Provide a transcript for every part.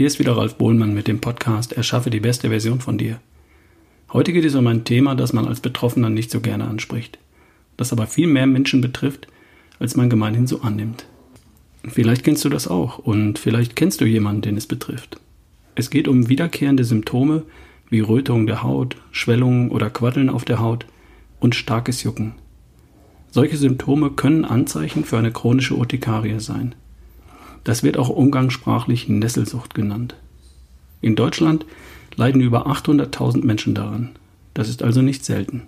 hier ist wieder Ralf Bohlmann mit dem Podcast Erschaffe die beste Version von dir. Heute geht es um ein Thema, das man als Betroffener nicht so gerne anspricht, das aber viel mehr Menschen betrifft, als man gemeinhin so annimmt. Vielleicht kennst du das auch und vielleicht kennst du jemanden, den es betrifft. Es geht um wiederkehrende Symptome wie Rötung der Haut, Schwellungen oder Quaddeln auf der Haut und starkes Jucken. Solche Symptome können Anzeichen für eine chronische Urtikarie sein. Das wird auch umgangssprachlich Nesselsucht genannt. In Deutschland leiden über 800.000 Menschen daran. Das ist also nicht selten.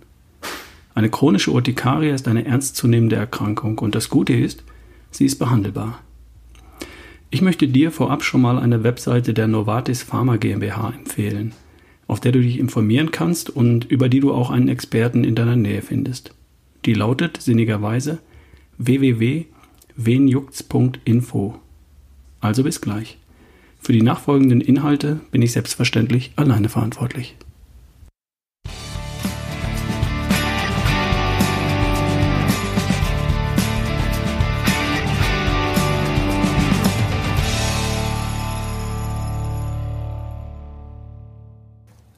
Eine chronische Urtikarie ist eine ernstzunehmende Erkrankung und das Gute ist, sie ist behandelbar. Ich möchte dir vorab schon mal eine Webseite der Novartis Pharma GmbH empfehlen, auf der du dich informieren kannst und über die du auch einen Experten in deiner Nähe findest. Die lautet sinnigerweise www.wenjucts.info. Also bis gleich. Für die nachfolgenden Inhalte bin ich selbstverständlich alleine verantwortlich.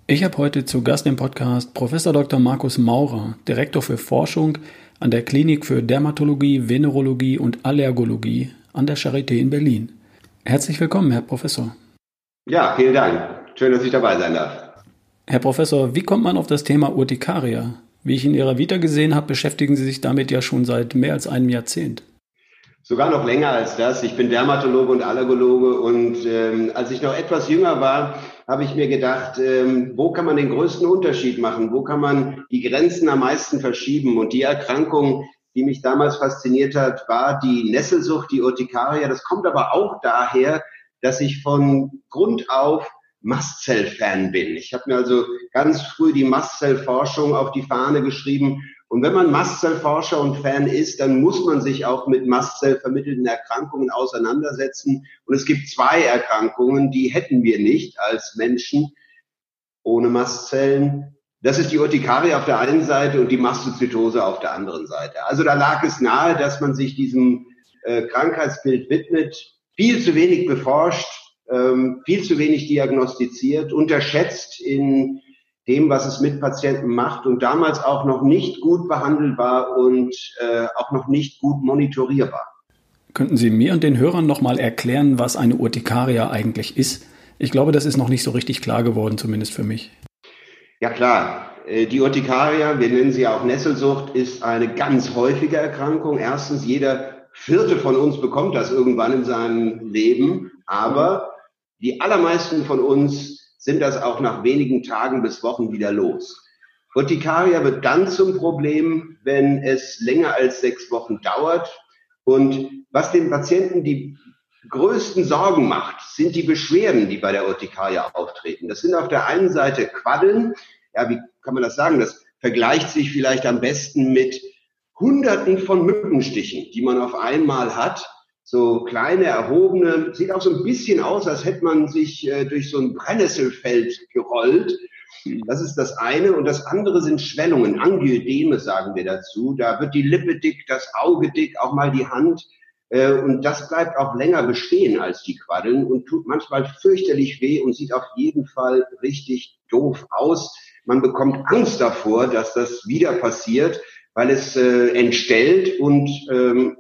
Ich habe heute zu Gast im Podcast Professor Dr. Markus Maurer, Direktor für Forschung an der Klinik für Dermatologie, Venerologie und Allergologie an der Charité in Berlin. Herzlich willkommen, Herr Professor. Ja, vielen Dank. Schön, dass ich dabei sein darf. Herr Professor, wie kommt man auf das Thema Urtikaria? Wie ich in Ihrer Vita gesehen habe, beschäftigen Sie sich damit ja schon seit mehr als einem Jahrzehnt. Sogar noch länger als das. Ich bin Dermatologe und Allergologe und ähm, als ich noch etwas jünger war, habe ich mir gedacht, ähm, wo kann man den größten Unterschied machen? Wo kann man die Grenzen am meisten verschieben? Und die Erkrankung, die mich damals fasziniert hat, war die Nesselsucht, die Urtikaria. Das kommt aber auch daher, dass ich von Grund auf Mastzell-Fan bin. Ich habe mir also ganz früh die Mastzellforschung auf die Fahne geschrieben. Und wenn man Mastzellforscher und Fan ist, dann muss man sich auch mit Mastzellvermittelten Erkrankungen auseinandersetzen. Und es gibt zwei Erkrankungen, die hätten wir nicht als Menschen ohne Mastzellen. Das ist die Urtikaria auf der einen Seite und die Mastozytose auf der anderen Seite. Also da lag es nahe, dass man sich diesem äh, Krankheitsbild widmet. Viel zu wenig beforscht, ähm, viel zu wenig diagnostiziert, unterschätzt in dem, was es mit Patienten macht und damals auch noch nicht gut behandelbar und äh, auch noch nicht gut monitorierbar. Könnten Sie mir und den Hörern nochmal erklären, was eine Urtikaria eigentlich ist? Ich glaube, das ist noch nicht so richtig klar geworden, zumindest für mich. Ja klar, äh, die Urtikaria, wir nennen sie auch Nesselsucht, ist eine ganz häufige Erkrankung. Erstens, jeder vierte von uns bekommt das irgendwann in seinem Leben, aber die allermeisten von uns sind das auch nach wenigen Tagen bis Wochen wieder los. Urtikaria wird dann zum Problem, wenn es länger als sechs Wochen dauert. Und was den Patienten die größten Sorgen macht, sind die Beschwerden, die bei der Urtikaria auftreten. Das sind auf der einen Seite Quaddeln. Ja, wie kann man das sagen? Das vergleicht sich vielleicht am besten mit Hunderten von Mückenstichen, die man auf einmal hat. So kleine, erhobene, sieht auch so ein bisschen aus, als hätte man sich äh, durch so ein Brennnesselfeld gerollt. Das ist das eine. Und das andere sind Schwellungen, Angioedeme sagen wir dazu. Da wird die Lippe dick, das Auge dick, auch mal die Hand. Äh, und das bleibt auch länger bestehen als die Quaddeln und tut manchmal fürchterlich weh und sieht auf jeden Fall richtig doof aus. Man bekommt Angst davor, dass das wieder passiert, weil es äh, entstellt und ähm,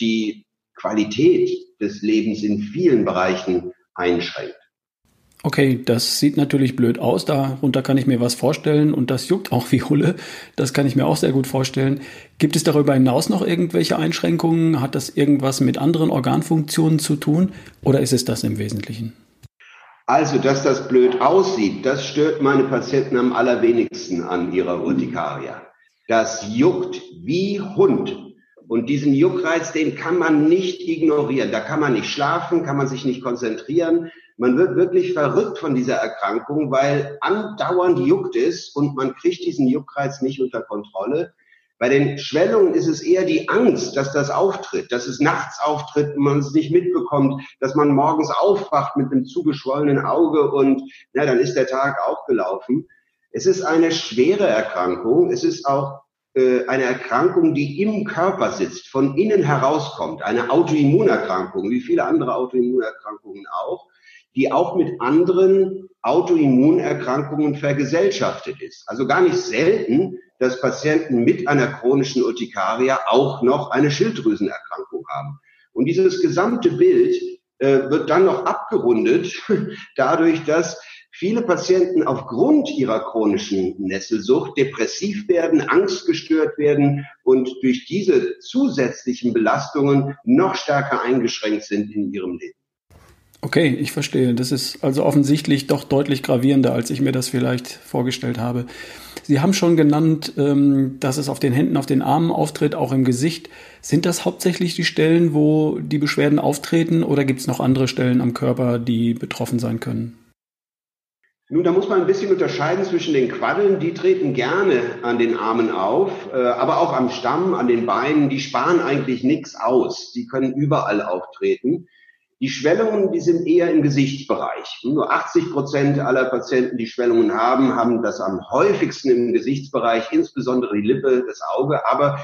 die Qualität des Lebens in vielen Bereichen einschränkt. Okay, das sieht natürlich blöd aus, darunter kann ich mir was vorstellen und das juckt auch wie Hulle, das kann ich mir auch sehr gut vorstellen. Gibt es darüber hinaus noch irgendwelche Einschränkungen? Hat das irgendwas mit anderen Organfunktionen zu tun oder ist es das im Wesentlichen? Also, dass das blöd aussieht, das stört meine Patienten am allerwenigsten an ihrer Urtikaria. Das juckt wie Hund. Und diesen Juckreiz, den kann man nicht ignorieren. Da kann man nicht schlafen, kann man sich nicht konzentrieren. Man wird wirklich verrückt von dieser Erkrankung, weil andauernd juckt es und man kriegt diesen Juckreiz nicht unter Kontrolle. Bei den Schwellungen ist es eher die Angst, dass das auftritt, dass es nachts auftritt und man es nicht mitbekommt, dass man morgens aufwacht mit einem zugeschwollenen Auge und na, dann ist der Tag auch gelaufen. Es ist eine schwere Erkrankung. Es ist auch äh, eine Erkrankung, die im Körper sitzt, von innen herauskommt. Eine Autoimmunerkrankung, wie viele andere Autoimmunerkrankungen auch die auch mit anderen Autoimmunerkrankungen vergesellschaftet ist. Also gar nicht selten, dass Patienten mit einer chronischen Urtikaria auch noch eine Schilddrüsenerkrankung haben. Und dieses gesamte Bild äh, wird dann noch abgerundet dadurch, dass viele Patienten aufgrund ihrer chronischen Nesselsucht depressiv werden, angstgestört werden und durch diese zusätzlichen Belastungen noch stärker eingeschränkt sind in ihrem Leben. Okay, ich verstehe. Das ist also offensichtlich doch deutlich gravierender, als ich mir das vielleicht vorgestellt habe. Sie haben schon genannt, ähm, dass es auf den Händen, auf den Armen auftritt, auch im Gesicht. Sind das hauptsächlich die Stellen, wo die Beschwerden auftreten oder gibt es noch andere Stellen am Körper, die betroffen sein können? Nun, da muss man ein bisschen unterscheiden zwischen den Quaddeln, die treten gerne an den Armen auf, äh, aber auch am Stamm, an den Beinen, die sparen eigentlich nichts aus. Die können überall auftreten. Die Schwellungen, die sind eher im Gesichtsbereich. Nur 80 Prozent aller Patienten, die Schwellungen haben, haben das am häufigsten im Gesichtsbereich, insbesondere die Lippe, das Auge, aber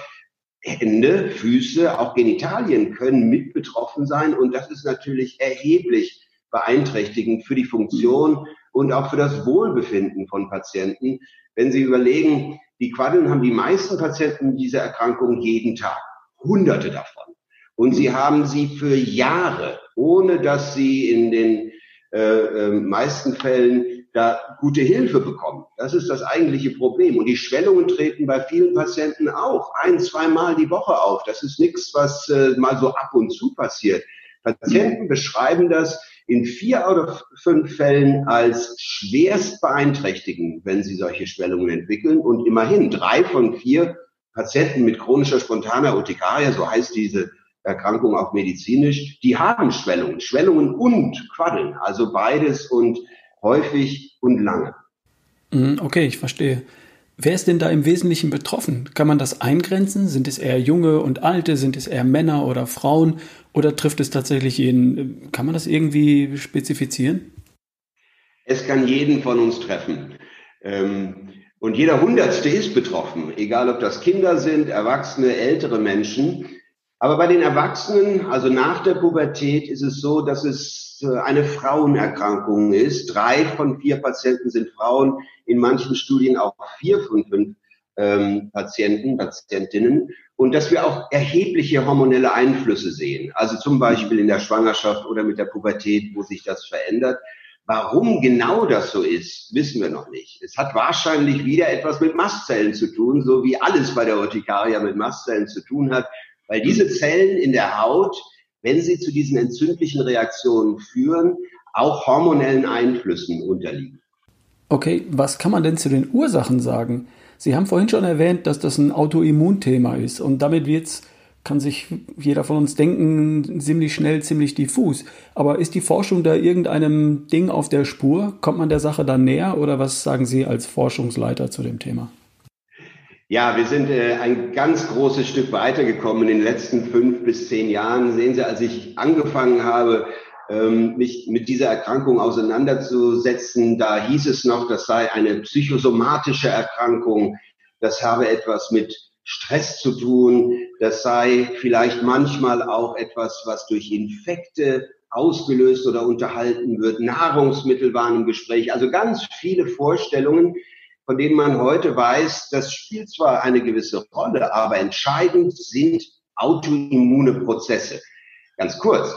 Hände, Füße, auch Genitalien können mit betroffen sein und das ist natürlich erheblich beeinträchtigend für die Funktion und auch für das Wohlbefinden von Patienten. Wenn Sie überlegen, die Quaddeln haben die meisten Patienten diese Erkrankung jeden Tag. Hunderte davon. Und sie haben sie für Jahre, ohne dass sie in den äh, äh, meisten Fällen da gute Hilfe bekommen. Das ist das eigentliche Problem. Und die Schwellungen treten bei vielen Patienten auch ein, zweimal die Woche auf. Das ist nichts, was äh, mal so ab und zu passiert. Patienten beschreiben das in vier oder fünf Fällen als schwerst beeinträchtigend, wenn sie solche Schwellungen entwickeln. Und immerhin drei von vier Patienten mit chronischer spontaner Urtikaria, so heißt diese Erkrankung auch medizinisch, die haben Schwellungen, Schwellungen und Quaddeln, also beides und häufig und lange. Mhm, okay, ich verstehe. Wer ist denn da im Wesentlichen betroffen? Kann man das eingrenzen? Sind es eher junge und alte? Sind es eher Männer oder Frauen? Oder trifft es tatsächlich jeden? Kann man das irgendwie spezifizieren? Es kann jeden von uns treffen. Ähm, und jeder Hundertste ist betroffen, egal ob das Kinder sind, Erwachsene, ältere Menschen. Aber bei den Erwachsenen, also nach der Pubertät, ist es so, dass es äh, eine Frauenerkrankung ist. Drei von vier Patienten sind Frauen, in manchen Studien auch vier von fünf ähm, Patienten, Patientinnen. Und dass wir auch erhebliche hormonelle Einflüsse sehen, also zum Beispiel in der Schwangerschaft oder mit der Pubertät, wo sich das verändert. Warum genau das so ist, wissen wir noch nicht. Es hat wahrscheinlich wieder etwas mit Mastzellen zu tun, so wie alles bei der Urtikaria mit Mastzellen zu tun hat weil diese Zellen in der Haut, wenn sie zu diesen entzündlichen Reaktionen führen, auch hormonellen Einflüssen unterliegen. Okay, was kann man denn zu den Ursachen sagen? Sie haben vorhin schon erwähnt, dass das ein Autoimmunthema ist und damit wird's kann sich jeder von uns denken, ziemlich schnell, ziemlich diffus. Aber ist die Forschung da irgendeinem Ding auf der Spur? Kommt man der Sache da näher oder was sagen Sie als Forschungsleiter zu dem Thema? Ja, wir sind äh, ein ganz großes Stück weitergekommen in den letzten fünf bis zehn Jahren. Sehen Sie, als ich angefangen habe, ähm, mich mit dieser Erkrankung auseinanderzusetzen, da hieß es noch, das sei eine psychosomatische Erkrankung, das habe etwas mit Stress zu tun, das sei vielleicht manchmal auch etwas, was durch Infekte ausgelöst oder unterhalten wird. Nahrungsmittel waren im Gespräch, also ganz viele Vorstellungen, von denen man heute weiß, das spielt zwar eine gewisse Rolle, aber entscheidend sind autoimmune Prozesse. Ganz kurz.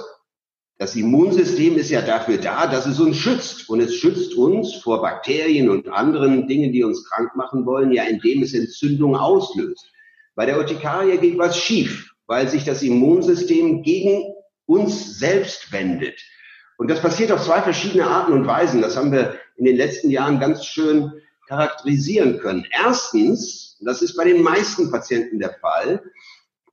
Das Immunsystem ist ja dafür da, dass es uns schützt. Und es schützt uns vor Bakterien und anderen Dingen, die uns krank machen wollen, ja, indem es Entzündung auslöst. Bei der Urtikaria geht was schief, weil sich das Immunsystem gegen uns selbst wendet. Und das passiert auf zwei verschiedene Arten und Weisen. Das haben wir in den letzten Jahren ganz schön charakterisieren können. Erstens, das ist bei den meisten Patienten der Fall,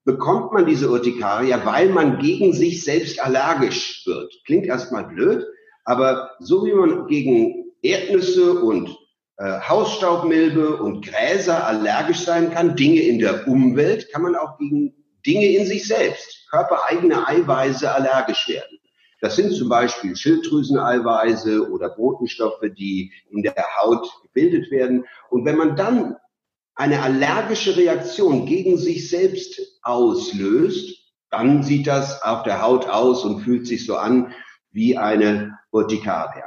bekommt man diese Urtikaria, weil man gegen sich selbst allergisch wird. Klingt erstmal blöd, aber so wie man gegen Erdnüsse und äh, Hausstaubmilbe und Gräser allergisch sein kann, Dinge in der Umwelt, kann man auch gegen Dinge in sich selbst, körpereigene Eiweiße allergisch werden. Das sind zum Beispiel Schilddrüseneiweiße oder Botenstoffe, die in der Haut gebildet werden. Und wenn man dann eine allergische Reaktion gegen sich selbst auslöst, dann sieht das auf der Haut aus und fühlt sich so an, wie eine Urtikaria.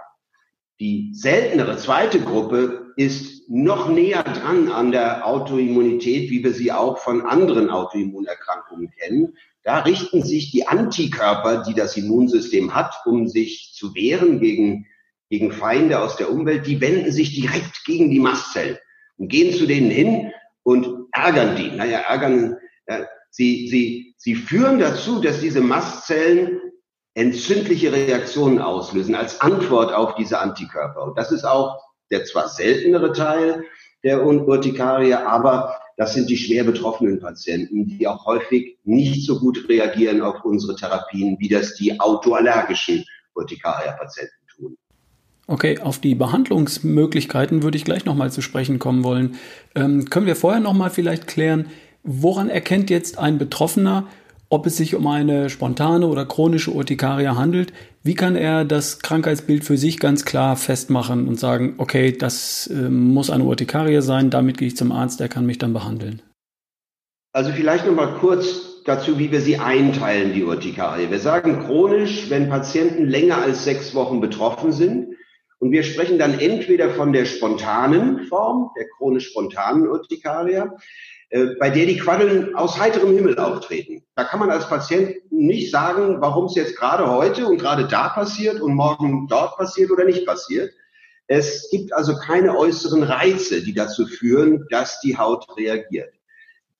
Die seltenere zweite Gruppe ist noch näher dran an der Autoimmunität, wie wir sie auch von anderen Autoimmunerkrankungen kennen. Da richten sich die Antikörper, die das Immunsystem hat, um sich zu wehren gegen, gegen Feinde aus der Umwelt, die wenden sich direkt gegen die Mastzellen und gehen zu denen hin und ärgern die. Naja, ärgern, ja, sie, sie, sie führen dazu, dass diese Mastzellen entzündliche Reaktionen auslösen als Antwort auf diese Antikörper. Und das ist auch der zwar seltenere Teil der Urtikaria, aber das sind die schwer betroffenen Patienten, die auch häufig nicht so gut reagieren auf unsere Therapien, wie das die autoallergischen Urtikaria-Patienten tun. Okay, auf die Behandlungsmöglichkeiten würde ich gleich nochmal zu sprechen kommen wollen. Ähm, können wir vorher nochmal vielleicht klären, woran erkennt jetzt ein Betroffener, ob es sich um eine spontane oder chronische Urtikaria handelt. Wie kann er das Krankheitsbild für sich ganz klar festmachen und sagen, okay, das äh, muss eine Urtikaria sein, damit gehe ich zum Arzt, der kann mich dann behandeln? Also vielleicht noch mal kurz dazu, wie wir sie einteilen, die Urtikarie. Wir sagen chronisch, wenn Patienten länger als sechs Wochen betroffen sind. Und wir sprechen dann entweder von der spontanen Form, der chronisch spontanen Urtikaria, bei der die Quaddeln aus heiterem Himmel auftreten. Da kann man als Patient nicht sagen, warum es jetzt gerade heute und gerade da passiert und morgen dort passiert oder nicht passiert. Es gibt also keine äußeren Reize, die dazu führen, dass die Haut reagiert.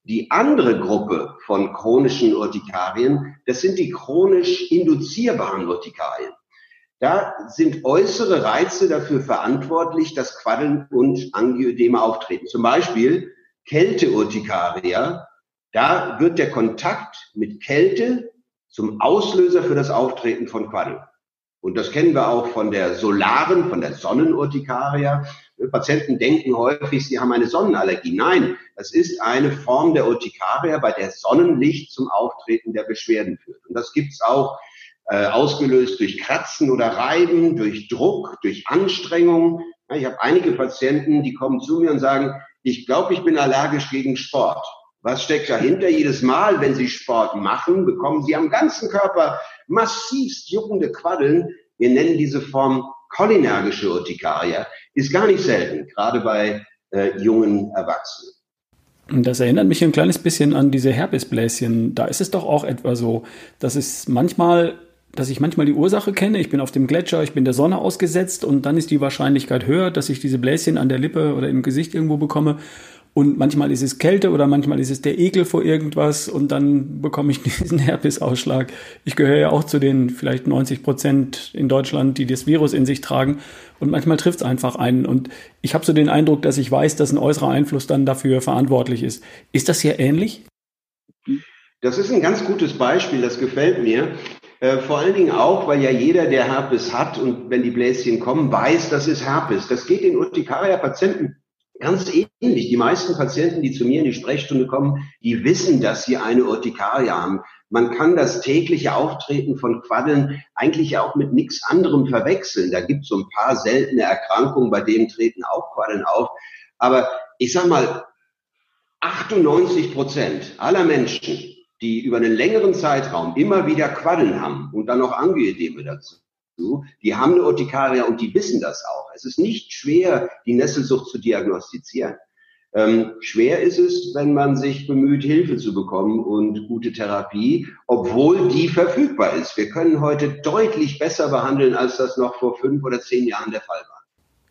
Die andere Gruppe von chronischen Urtikarien, das sind die chronisch induzierbaren Urtikarien. Da sind äußere Reize dafür verantwortlich, dass Quaddeln und Angioedeme auftreten. Zum Beispiel Kälteurtikaria, da wird der Kontakt mit Kälte zum Auslöser für das Auftreten von Quaddeln. Und das kennen wir auch von der solaren, von der Sonnenurtikaria. Patienten denken häufig, sie haben eine Sonnenallergie. Nein, das ist eine Form der Urtikaria, bei der Sonnenlicht zum Auftreten der Beschwerden führt. Und das gibt's auch äh, ausgelöst durch Kratzen oder Reiben, durch Druck, durch Anstrengung. Ja, ich habe einige Patienten, die kommen zu mir und sagen, ich glaube, ich bin allergisch gegen Sport. Was steckt dahinter? Jedes Mal, wenn Sie Sport machen, bekommen Sie am ganzen Körper massivst juckende Quaddeln. Wir nennen diese Form cholinergische Urtikaria. Ist gar nicht selten, gerade bei äh, jungen Erwachsenen. Das erinnert mich ein kleines bisschen an diese Herpesbläschen. Da ist es doch auch etwa so, dass es manchmal dass ich manchmal die Ursache kenne. Ich bin auf dem Gletscher, ich bin der Sonne ausgesetzt und dann ist die Wahrscheinlichkeit höher, dass ich diese Bläschen an der Lippe oder im Gesicht irgendwo bekomme. Und manchmal ist es Kälte oder manchmal ist es der Ekel vor irgendwas und dann bekomme ich diesen Herpesausschlag. Ich gehöre ja auch zu den vielleicht 90 Prozent in Deutschland, die das Virus in sich tragen. Und manchmal trifft es einfach einen. Und ich habe so den Eindruck, dass ich weiß, dass ein äußerer Einfluss dann dafür verantwortlich ist. Ist das hier ähnlich? Das ist ein ganz gutes Beispiel, das gefällt mir. Äh, vor allen Dingen auch, weil ja jeder, der Herpes hat und wenn die Bläschen kommen, weiß, das ist Herpes. Das geht den Urtikaria-Patienten ganz ähnlich. Die meisten Patienten, die zu mir in die Sprechstunde kommen, die wissen, dass sie eine Urtikaria haben. Man kann das tägliche Auftreten von Quaddeln eigentlich auch mit nichts anderem verwechseln. Da gibt es so ein paar seltene Erkrankungen, bei denen treten auch Quaddeln auf. Aber ich sag mal, 98 Prozent aller Menschen, die über einen längeren Zeitraum immer wieder Quaddeln haben und dann noch Angioedeme dazu, die haben eine Urtikaria und die wissen das auch. Es ist nicht schwer, die Nesselsucht zu diagnostizieren. Ähm, schwer ist es, wenn man sich bemüht, Hilfe zu bekommen und gute Therapie, obwohl die verfügbar ist. Wir können heute deutlich besser behandeln, als das noch vor fünf oder zehn Jahren der Fall war.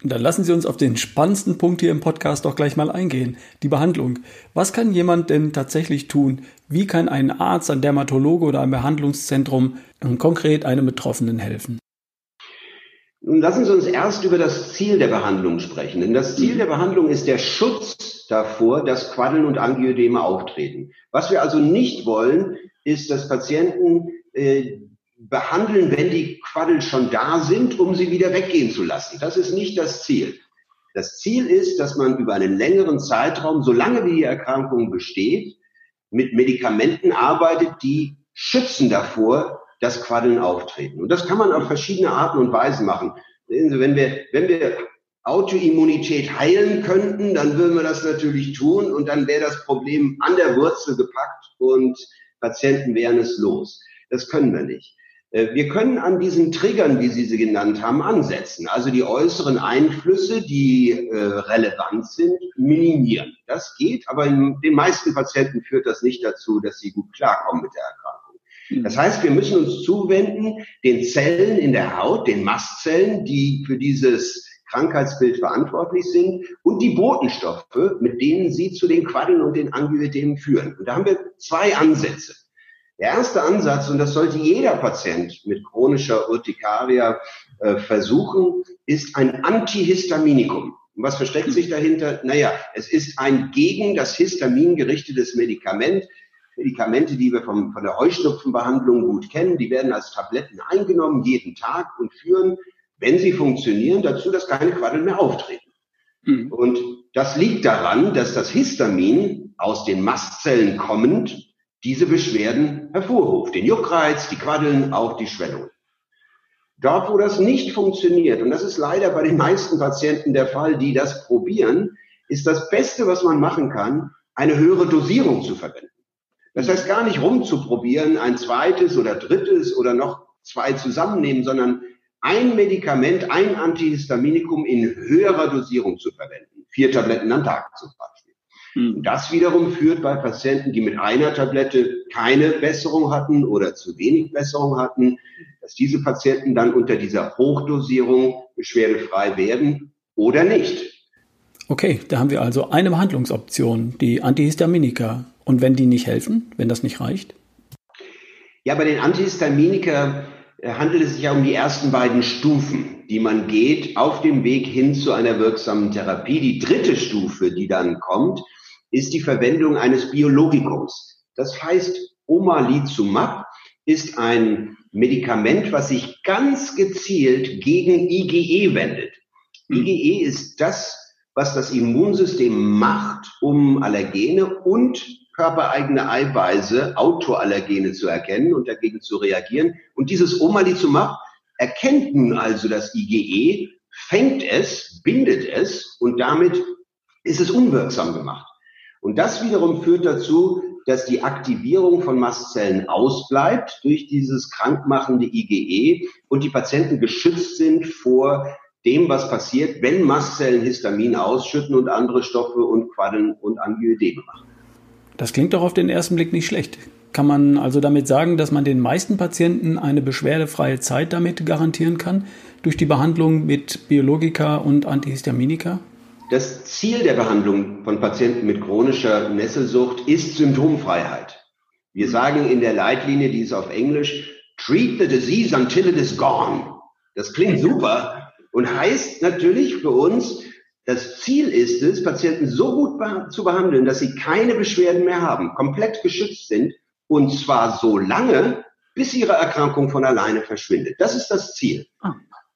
Dann lassen Sie uns auf den spannendsten Punkt hier im Podcast doch gleich mal eingehen, die Behandlung. Was kann jemand denn tatsächlich tun? Wie kann ein Arzt, ein Dermatologe oder ein Behandlungszentrum konkret einem Betroffenen helfen? Nun lassen Sie uns erst über das Ziel der Behandlung sprechen. Denn das Ziel der Behandlung ist der Schutz davor, dass Quaddeln und Angioedeme auftreten. Was wir also nicht wollen, ist, dass Patienten äh, behandeln, wenn die Quaddel schon da sind, um sie wieder weggehen zu lassen. Das ist nicht das Ziel. Das Ziel ist, dass man über einen längeren Zeitraum, solange wie die Erkrankung besteht, mit Medikamenten arbeitet, die schützen davor, dass Quaddeln auftreten. Und das kann man auf verschiedene Arten und Weisen machen. Wenn wir, wenn wir Autoimmunität heilen könnten, dann würden wir das natürlich tun und dann wäre das Problem an der Wurzel gepackt und Patienten wären es los. Das können wir nicht. Äh, wir können an diesen Triggern, wie Sie sie genannt haben, ansetzen. Also die äußeren Einflüsse, die äh, relevant sind, minimieren. Das geht, aber in den meisten Patienten führt das nicht dazu, dass sie gut klarkommen mit der Erkrankung. Mhm. Das heißt, wir müssen uns zuwenden den Zellen in der Haut, den Mastzellen, die für dieses Krankheitsbild verantwortlich sind und die Botenstoffe, mit denen sie zu den Quaddeln und den Angioedemen führen. Und da haben wir zwei Ansätze. Der erste Ansatz, und das sollte jeder Patient mit chronischer Urtikaria äh, versuchen, ist ein Antihistaminikum. Und was versteckt sich dahinter? Naja, es ist ein gegen das Histamin gerichtetes Medikament. Medikamente, die wir vom, von der Heuschnupfenbehandlung gut kennen, die werden als Tabletten eingenommen jeden Tag und führen, wenn sie funktionieren, dazu, dass keine Quaddeln mehr auftreten. Mhm. Und das liegt daran, dass das Histamin aus den Mastzellen kommend diese Beschwerden hervorruft. Den Juckreiz, die Quaddeln, auch die Schwellung. Dort, wo das nicht funktioniert, und das ist leider bei den meisten Patienten der Fall, die das probieren, ist das Beste, was man machen kann, eine höhere Dosierung zu verwenden. Das heißt gar nicht rumzuprobieren, ein zweites oder drittes oder noch zwei zusammennehmen, sondern ein Medikament, ein Antihistaminikum in höherer Dosierung zu verwenden. Vier Tabletten am Tag zum Beispiel. Mhm. Das wiederum führt bei Patienten, die mit einer Tablette keine Besserung hatten oder zu wenig Besserung hatten, dass diese Patienten dann unter dieser Hochdosierung beschwerdefrei werden oder nicht. Okay, da haben wir also eine Behandlungsoption, die Antihistaminika. Und wenn die nicht helfen, wenn das nicht reicht? Ja, bei den Antihistaminika äh, handelt es sich ja um die ersten beiden Stufen, die man geht auf dem Weg hin zu einer wirksamen Therapie. Die dritte Stufe, die dann kommt, ist die Verwendung eines Biologikums. Das heißt, Omalizumab ist ein Medikament, was sich ganz gezielt gegen IgE wendet. Hm. IgE ist das, was das Immunsystem macht, um Allergene und körpereigene Eiweiße, Autoallergene zu erkennen und dagegen zu reagieren. Und dieses Omalizumab erkennt nun also das IgE, fängt es, bindet es und damit ist es unwirksam gemacht. Und das wiederum führt dazu, dass die Aktivierung von Mastzellen ausbleibt durch dieses krankmachende IgE und die Patienten geschützt sind vor dem, was passiert, wenn Mastzellen Histamin ausschütten und andere Stoffe und Quaddeln und Angioedeme machen. Das klingt doch auf den ersten Blick nicht schlecht. Kann man also damit sagen, dass man den meisten Patienten eine beschwerdefreie Zeit damit garantieren kann, durch die Behandlung mit Biologika und Antihistaminika? Das Ziel der Behandlung von Patienten mit chronischer Nesselsucht ist Symptomfreiheit. Wir sagen in der Leitlinie, die ist auf Englisch, treat the disease until it is gone. Das klingt super und heißt natürlich für uns, das Ziel ist es, Patienten so gut zu behandeln, dass sie keine Beschwerden mehr haben, komplett geschützt sind und zwar so lange, bis ihre Erkrankung von alleine verschwindet. Das ist das Ziel.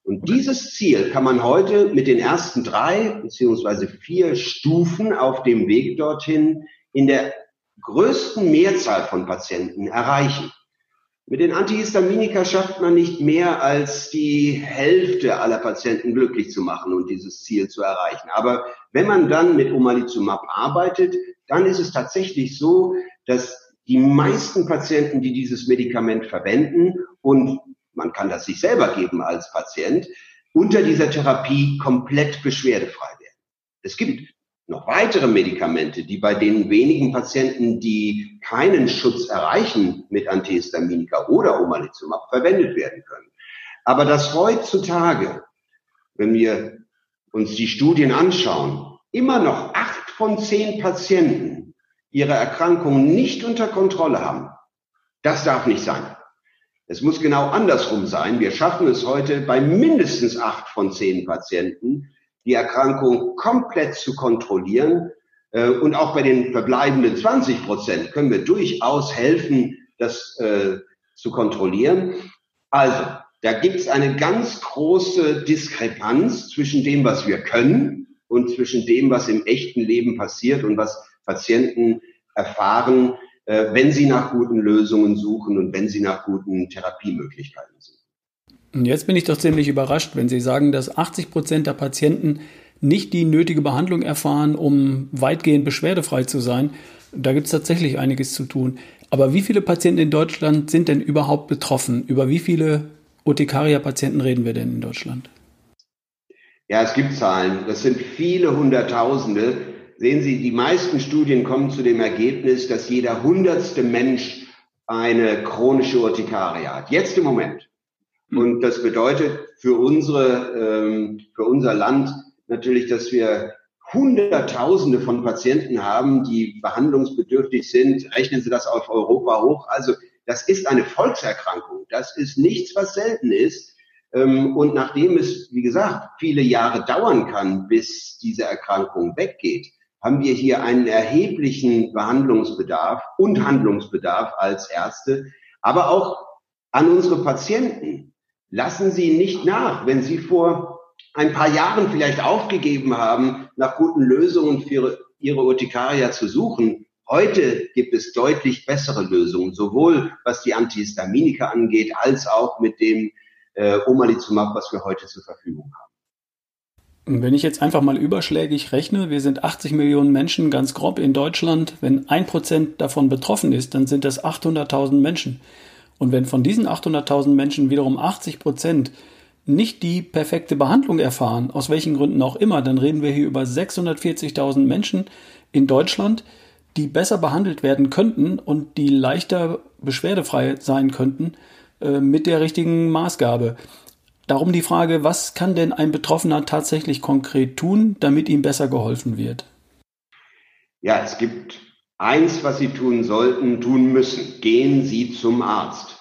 Und dieses Ziel kann man heute mit den ersten drei beziehungsweise vier Stufen auf dem Weg dorthin in der größten Mehrzahl von Patienten erreichen. Mit den Antihistaminika schafft man nicht mehr als die Hälfte aller Patienten glücklich zu machen und dieses Ziel zu erreichen. Aber wenn man dann mit Omalizumab arbeitet, dann ist es tatsächlich so, dass die meisten Patienten, die dieses Medikament verwenden und man kann das sich selber geben als Patient, unter dieser Therapie komplett beschwerdefrei werden. Es gibt noch weitere Medikamente, die bei den wenigen Patienten, die keinen Schutz erreichen mit Antihistaminika oder Omalizumab, verwendet werden können. Aber dass heutzutage, wenn wir uns die Studien anschauen, immer noch acht von zehn Patienten ihre Erkrankung nicht unter Kontrolle haben, das darf nicht sein. Es muss genau andersrum sein. Wir schaffen es heute bei mindestens acht von zehn Patienten, die Erkrankung komplett zu kontrollieren. Äh, und auch bei den verbleibenden 20 Prozent können wir durchaus helfen, das äh, zu kontrollieren. Also, da gibt es eine ganz große Diskrepanz zwischen dem, was wir können und zwischen dem, was im echten Leben passiert und was Patienten erfahren, wenn sie nach guten Lösungen suchen und wenn sie nach guten Therapiemöglichkeiten suchen. Und jetzt bin ich doch ziemlich überrascht, wenn Sie sagen, dass 80 Prozent der Patienten nicht die nötige Behandlung erfahren, um weitgehend beschwerdefrei zu sein. Da gibt es tatsächlich einiges zu tun. Aber wie viele Patienten in Deutschland sind denn überhaupt betroffen? Über wie viele Urtikaria-Patienten reden wir denn in Deutschland? Ja, es gibt Zahlen. Das sind viele Hunderttausende. Sehen Sie, die meisten Studien kommen zu dem Ergebnis, dass jeder hundertste Mensch eine chronische Urtikaria hat. Jetzt im Moment. Hm. Und das bedeutet für unsere, ähm, für unser Land natürlich, dass wir Hunderttausende von Patienten haben, die behandlungsbedürftig sind. Rechnen Sie das auf Europa hoch. Also das ist eine Volkserkrankung. Das ist nichts, was selten ist. Ähm, und nachdem es, wie gesagt, viele Jahre dauern kann, bis diese Erkrankung weggeht, haben wir hier einen erheblichen Behandlungsbedarf und Handlungsbedarf als Ärzte, aber auch an unsere Patienten. Lassen Sie nicht nach, wenn Sie vor ein paar Jahren vielleicht aufgegeben haben, nach guten Lösungen für ihre Urtikaria zu suchen. Heute gibt es deutlich bessere Lösungen, sowohl was die Antihistaminika angeht, als auch mit dem äh, Omalizumab, was wir heute zur Verfügung haben. Wenn ich jetzt einfach mal überschlägig rechne, wir sind 80 Millionen Menschen ganz grob in Deutschland. Wenn ein Prozent davon betroffen ist, dann sind das 800.000 Menschen. Und wenn von diesen 800.000 Menschen wiederum 80 Prozent nicht die perfekte Behandlung erfahren, aus welchen Gründen auch immer, dann reden wir hier über 640.000 Menschen in Deutschland, die besser behandelt werden könnten und die leichter beschwerdefrei sein könnten äh, mit der richtigen Maßgabe. Darum die Frage, was kann denn ein Betroffener tatsächlich konkret tun, damit ihm besser geholfen wird? Ja, es gibt eins, was Sie tun sollten, tun müssen. Gehen Sie zum Arzt.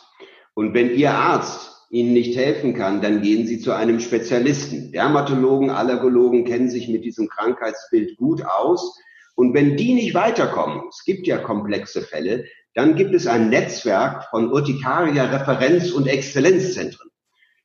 Und wenn Ihr Arzt Ihnen nicht helfen kann, dann gehen Sie zu einem Spezialisten. Dermatologen, Allergologen kennen sich mit diesem Krankheitsbild gut aus. Und wenn die nicht weiterkommen, es gibt ja komplexe Fälle, dann gibt es ein Netzwerk von Urtikaria-Referenz- und Exzellenzzentren.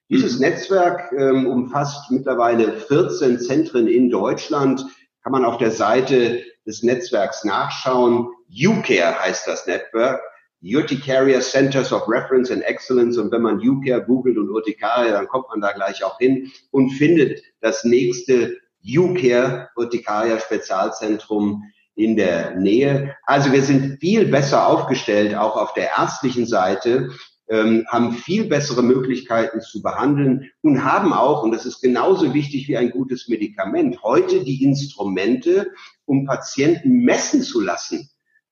Dieses. Netzwerk ähm, umfasst mittlerweile 14 Zentren in Deutschland. Kann man auf der Seite des Netzwerks nachschauen. UCare heißt das Netzwerk. Urticaria Centers of Reference and Excellence. Und wenn man UCare googelt und Urticaria, dann kommt man da gleich auch hin und findet das nächste UCare Urticaria Spezialzentrum in der Nähe. Also wir sind viel besser aufgestellt, auch auf der ärztlichen Seite, ähm, haben viel bessere Möglichkeiten zu behandeln und haben auch, und das ist genauso wichtig wie ein gutes Medikament, heute die Instrumente, um Patienten messen zu lassen,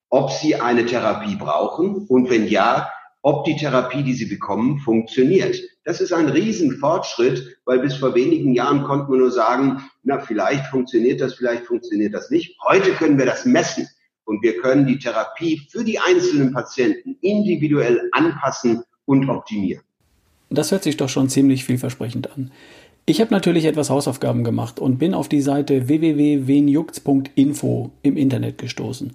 ob sie eine Therapie brauchen und wenn ja, ob die Therapie, die sie bekommen, funktioniert. Das ist ein Riesenfortschritt, weil bis vor wenigen Jahren konnten wir nur sagen, na, vielleicht funktioniert das, vielleicht funktioniert das nicht. Heute können wir das messen und wir können die Therapie für die einzelnen Patienten individuell anpassen und optimieren. Das hört sich doch schon ziemlich vielversprechend an. Ich habe natürlich etwas Hausaufgaben gemacht und bin auf die Seite www.wenjucks.info im Internet gestoßen.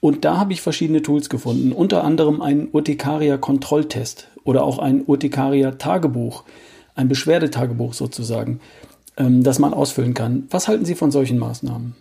Und da habe ich verschiedene Tools gefunden, unter anderem einen Urtikaria-Kontrolltest oder auch ein Urtikaria-Tagebuch, ein Beschwerdetagebuch sozusagen, ähm, das man ausfüllen kann. Was halten Sie von solchen Maßnahmen?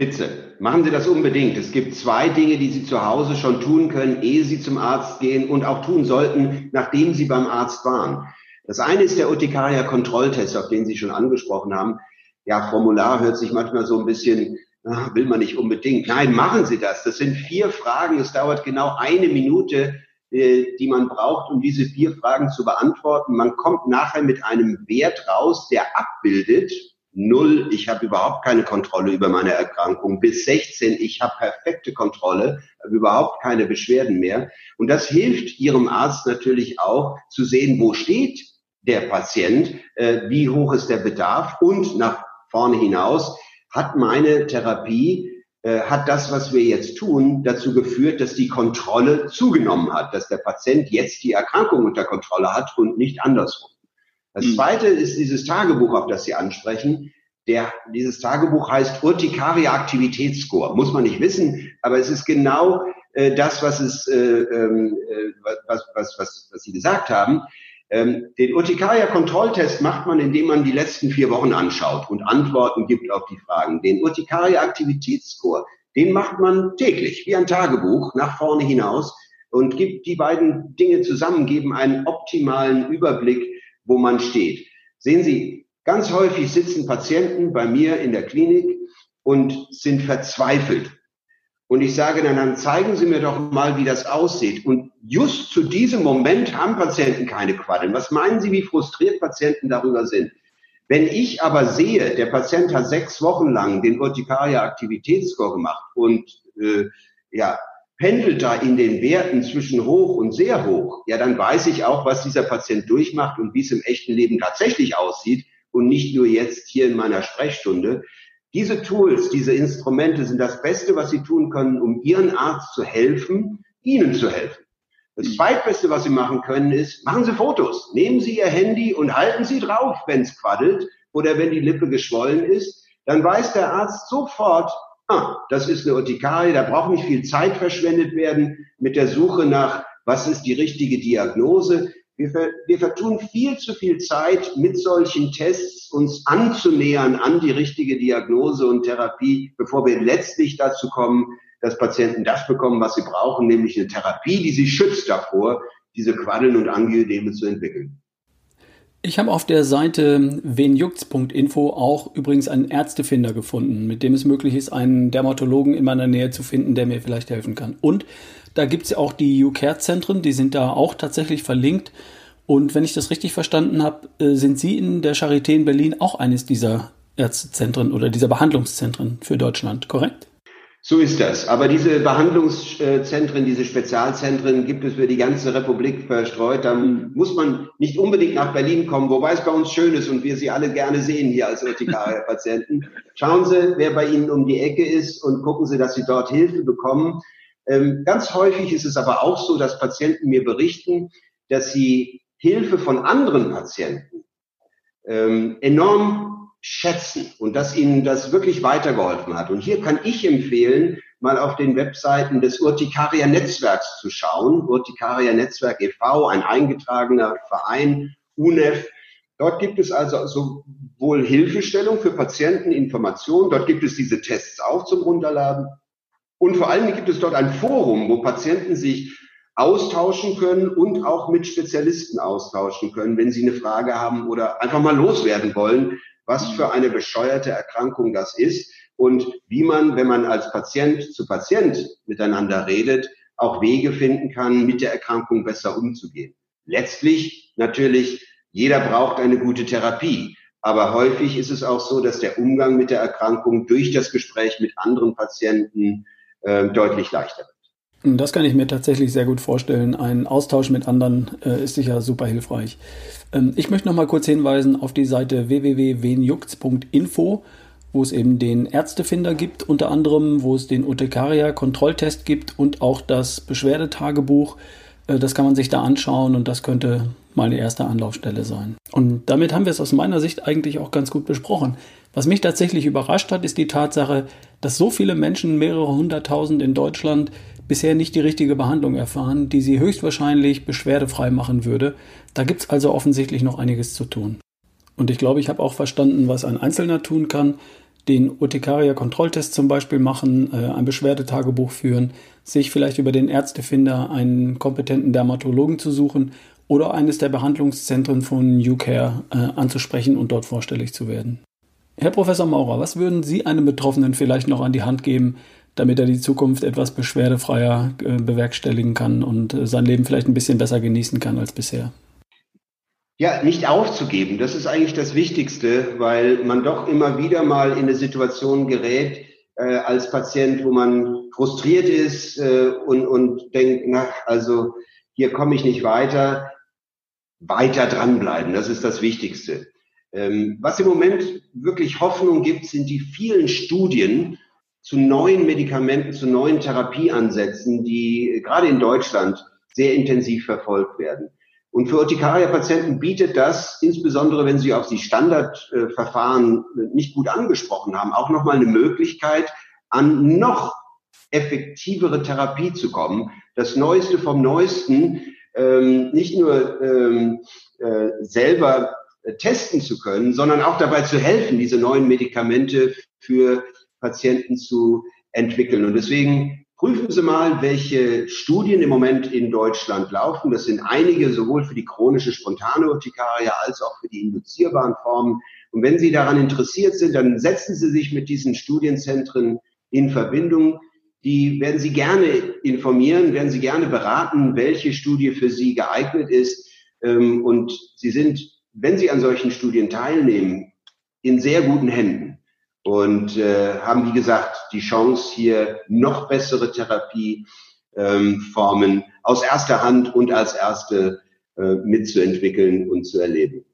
Spitze. Machen Sie das unbedingt. Es gibt zwei Dinge, die Sie zu Hause schon tun können, ehe Sie zum Arzt gehen und auch tun sollten, nachdem Sie beim Arzt waren. Das eine ist der Urtikaria-Kontrolltest, auf den Sie schon angesprochen haben. Ja, Formular hört sich manchmal so ein bisschen ach, will man nicht unbedingt. Nein, machen Sie das. Das sind vier Fragen. Es dauert genau eine Minute, äh, die man braucht, um diese vier Fragen zu beantworten. Man kommt nachher mit einem Wert raus, der abbildet, null, ich habe überhaupt keine Kontrolle über meine Erkrankung, bis 16, ich habe perfekte Kontrolle, habe überhaupt keine Beschwerden mehr. Und das hilft Ihrem Arzt natürlich auch zu sehen, wo steht der Patient, äh, wie hoch ist der Bedarf und nach vorne hinaus, hat meine Therapie, äh, hat das, was wir jetzt tun, dazu geführt, dass die Kontrolle zugenommen hat, dass der Patient jetzt die Erkrankung unter Kontrolle hat und nicht andersrum. Das mhm. zweite ist dieses Tagebuch, auf das Sie ansprechen. Der, dieses Tagebuch heißt Urtikaria Aktivitätsscore. Muss man nicht wissen, aber es ist genau äh, das, was es, äh, ähm, äh, was, was, was, was Sie gesagt haben. Ähm, den Urtikaria-Kontrolltest macht man, indem man die letzten vier Wochen anschaut und Antworten gibt auf die Fragen. Den Urtikaria-Aktivitätsscore, den macht man täglich, wie ein Tagebuch, nach vorne hinaus und gibt die beiden Dinge zusammen, geben einen optimalen Überblick, wo man steht. Sehen Sie, ganz häufig sitzen Patienten bei mir in der Klinik und sind verzweifelt Und ich sage dann, dann zeigen Sie mir doch mal, wie das aussieht. Und just zu diesem Moment haben Patienten keine Quaddeln. Was meinen Sie, wie frustriert Patienten darüber sind? Wenn ich aber sehe, der Patient hat sechs Wochen lang den Urtikaria-Aktivitätsscore gemacht und äh, ja, pendelt da in den Werten zwischen hoch und sehr hoch, ja, dann weiß ich auch, was dieser Patient durchmacht und wie es im echten Leben tatsächlich aussieht und nicht nur jetzt hier in meiner Sprechstunde. Diese Tools, diese Instrumente sind das Beste, was Sie tun können, um Ihren Arzt zu helfen, Ihnen zu helfen. Das mhm. zweitbeste, was Sie machen können, ist, machen Sie Fotos. Nehmen Sie Ihr Handy und halten Sie drauf, wenn es quaddelt oder wenn die Lippe geschwollen ist. Dann weiß der Arzt sofort, ah, das ist eine Urtikarie, da braucht nicht viel Zeit verschwendet werden mit der Suche nach, was ist die richtige Diagnose. Wir, ver, wir vertun viel zu viel Zeit, mit solchen Tests uns anzunähern an die richtige Diagnose und Therapie, bevor wir letztlich dazu kommen, dass Patienten das bekommen, was sie brauchen, nämlich eine Therapie, die sie schützt davor, diese Quaddeln und Angiodeme zu entwickeln. Ich habe auf der Seite wenjucks.info auch übrigens einen Ärztefinder gefunden, mit dem es möglich ist, einen Dermatologen in meiner Nähe zu finden, der mir vielleicht helfen kann. Und da gibt es ja auch die U-Care-Zentren, die sind da auch tatsächlich verlinkt. Und wenn ich das richtig verstanden habe, äh, sind Sie in der Charité in Berlin auch eines dieser Ärztezentren oder dieser Behandlungszentren für Deutschland, korrekt? So ist das. Aber diese Behandlungszentren, diese Spezialzentren gibt es für die ganze Republik verstreut. Da muss man nicht unbedingt nach Berlin kommen, wobei es bei uns schön ist und wir sie alle gerne sehen hier als Urtikaria-Patienten. Schauen Sie, wer bei Ihnen um die Ecke ist und gucken Sie, dass Sie dort Hilfe bekommen. Ähm, ganz häufig ist es aber auch so, dass Patienten mir berichten, dass sie Hilfe von anderen Patienten ähm, enorm schätzen und dass ihnen das wirklich weitergeholfen hat. Und hier kann ich empfehlen, mal auf den Webseiten des Urtikaria Netzwerks zu schauen. Urtikaria Netzwerk e.V., ein eingetragener Verein, UNEF. Dort gibt es also sowohl Hilfestellung für Patienten, Informationen, dort gibt es diese Tests auch zum Runterladen und vor allem gibt es dort ein Forum, wo Patienten sich austauschen können und auch mit Spezialisten austauschen können, wenn sie eine Frage haben oder einfach mal loswerden wollen, was für eine bescheuerte Erkrankung das ist und wie man, wenn man als Patient zu Patient miteinander redet, auch Wege finden kann, mit der Erkrankung besser umzugehen. Letztlich natürlich, jeder braucht eine gute Therapie. Aber häufig ist es auch so, dass der Umgang mit der Erkrankung durch das Gespräch mit anderen Patienten äh, deutlich leichter wird. Das kann ich mir tatsächlich sehr gut vorstellen. Ein Austausch mit anderen äh, ist sicher super hilfreich. Ähm, ich möchte noch mal kurz hinweisen auf die Seite www.wenjucks.info, wo es eben den Ärztefinder gibt, unter anderem, wo es den Urtikaria-Kontrolltest gibt und auch das Beschwerdetagebuch. Äh, das kann man sich da anschauen und das könnte mal eine erste Anlaufstelle sein. Und damit haben wir es aus meiner Sicht eigentlich auch ganz gut besprochen. Was mich tatsächlich überrascht hat, ist die Tatsache, dass so viele Menschen, mehrere hunderttausend in Deutschland, bisher nicht die richtige Behandlung erfahren, die sie höchstwahrscheinlich beschwerdefrei machen würde. Da gibt es also offensichtlich noch einiges zu tun. Und ich glaube, ich habe auch verstanden, was ein Einzelner tun kann. Den Urtikaria-Kontrolltest zum Beispiel machen, äh, ein Beschwerdetagebuch führen, sich vielleicht über den Ärztefinder einen kompetenten Dermatologen zu suchen oder eines der Behandlungszentren von UCare äh, anzusprechen und dort vorstellig zu werden. Herr Professor Maurer, was würden Sie einem Betroffenen vielleicht noch an die Hand geben, damit er die Zukunft etwas beschwerdefreier äh, bewerkstelligen kann und äh, sein Leben vielleicht ein bisschen besser genießen kann als bisher? Ja, nicht aufzugeben, das ist eigentlich das Wichtigste, weil man doch immer wieder mal in eine Situation gerät äh, als Patient, wo man frustriert ist äh, und, und denkt, na, also hier komme ich nicht weiter. Weiter dranbleiben, das ist das Wichtigste. Ähm, was im Moment wirklich Hoffnung gibt, sind die vielen Studien zu neuen Medikamenten, zu neuen Therapieansätzen, die gerade in Deutschland sehr intensiv verfolgt werden. Und für Urtikaria-Patienten bietet das, insbesondere wenn sie auf die Standardverfahren nicht gut angesprochen haben, auch nochmal eine Möglichkeit, an noch effektivere Therapie zu kommen. Das Neueste vom Neuesten, ähm, nicht nur ähm, äh, selber testen zu können, sondern auch dabei zu helfen, diese neuen Medikamente für Patienten zu entwickeln. Und deswegen prüfen Sie mal, welche Studien im Moment in Deutschland laufen. Das sind einige, sowohl für die chronische spontane Urtikaria als auch für die induzierbaren Formen. Und wenn Sie daran interessiert sind, dann setzen Sie sich mit diesen Studienzentren in Verbindung. die werden Sie gerne informieren, werden Sie gerne beraten, welche Studie für Sie geeignet ist. Ähm, und Sie sind, wenn Sie an solchen Studien teilnehmen, in sehr guten Händen und äh, haben, wie gesagt, die Chance, hier noch bessere Therapieformen ähm, aus erster Hand und als erste äh, mitzuentwickeln und zu erleben.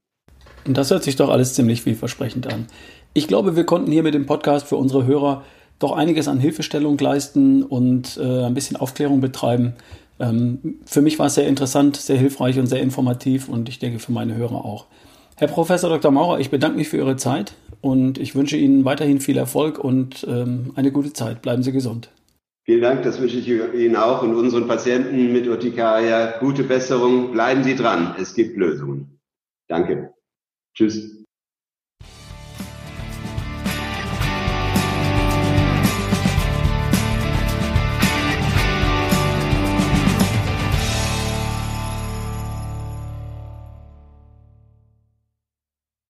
Und das hört sich doch alles ziemlich vielversprechend an. Ich glaube, wir konnten hier mit dem Podcast für unsere Hörer doch einiges an Hilfestellung leisten und äh, ein bisschen Aufklärung betreiben. Ähm, für mich war es sehr interessant, sehr hilfreich und sehr informativ und ich denke für meine Hörer auch. Herr Professor Dr. Maurer, ich bedanke mich für Ihre Zeit und ich wünsche Ihnen weiterhin viel Erfolg und ähm, eine gute Zeit. Bleiben Sie gesund. Vielen Dank, das wünsche ich Ihnen auch und unseren Patienten mit Urtikaria. Gute Besserung, bleiben Sie dran, es gibt Lösungen. Danke. Tschüss.